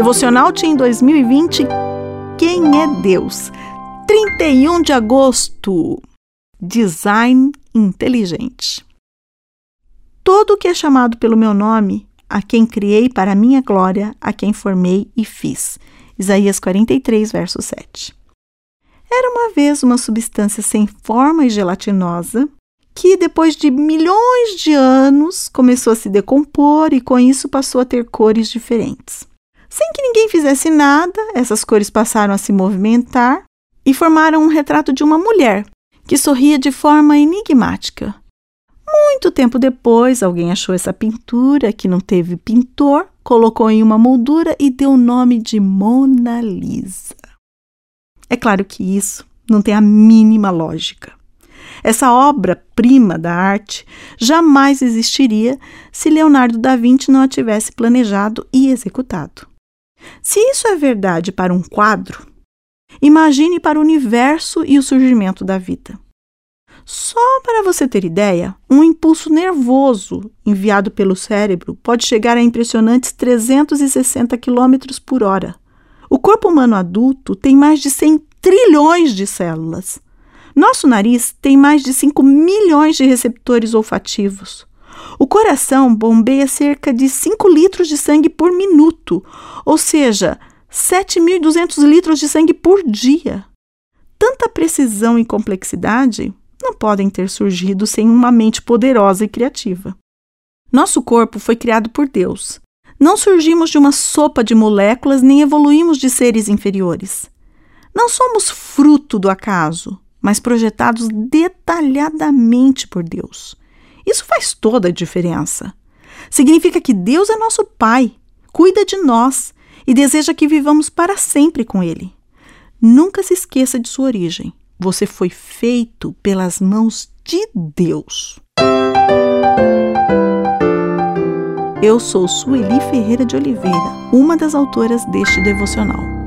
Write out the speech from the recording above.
Devocional Team 2020 Quem é Deus? 31 de agosto Design inteligente. Todo o que é chamado pelo meu nome, a quem criei para minha glória, a quem formei e fiz. Isaías 43, verso 7. Era uma vez uma substância sem forma e gelatinosa que, depois de milhões de anos, começou a se decompor e com isso passou a ter cores diferentes. Sem que ninguém fizesse nada, essas cores passaram a se movimentar e formaram um retrato de uma mulher que sorria de forma enigmática. Muito tempo depois, alguém achou essa pintura que não teve pintor, colocou em uma moldura e deu o nome de Mona Lisa. É claro que isso não tem a mínima lógica. Essa obra-prima da arte jamais existiria se Leonardo da Vinci não a tivesse planejado e executado. Se isso é verdade para um quadro, imagine para o universo e o surgimento da vida. Só para você ter ideia, um impulso nervoso enviado pelo cérebro pode chegar a impressionantes 360 km por hora. O corpo humano adulto tem mais de 100 trilhões de células. Nosso nariz tem mais de 5 milhões de receptores olfativos. O coração bombeia cerca de 5 litros de sangue por minuto, ou seja, 7.200 litros de sangue por dia. Tanta precisão e complexidade não podem ter surgido sem uma mente poderosa e criativa. Nosso corpo foi criado por Deus. Não surgimos de uma sopa de moléculas nem evoluímos de seres inferiores. Não somos fruto do acaso, mas projetados detalhadamente por Deus. Isso faz toda a diferença. Significa que Deus é nosso Pai, cuida de nós e deseja que vivamos para sempre com Ele. Nunca se esqueça de sua origem. Você foi feito pelas mãos de Deus. Eu sou Sueli Ferreira de Oliveira, uma das autoras deste devocional.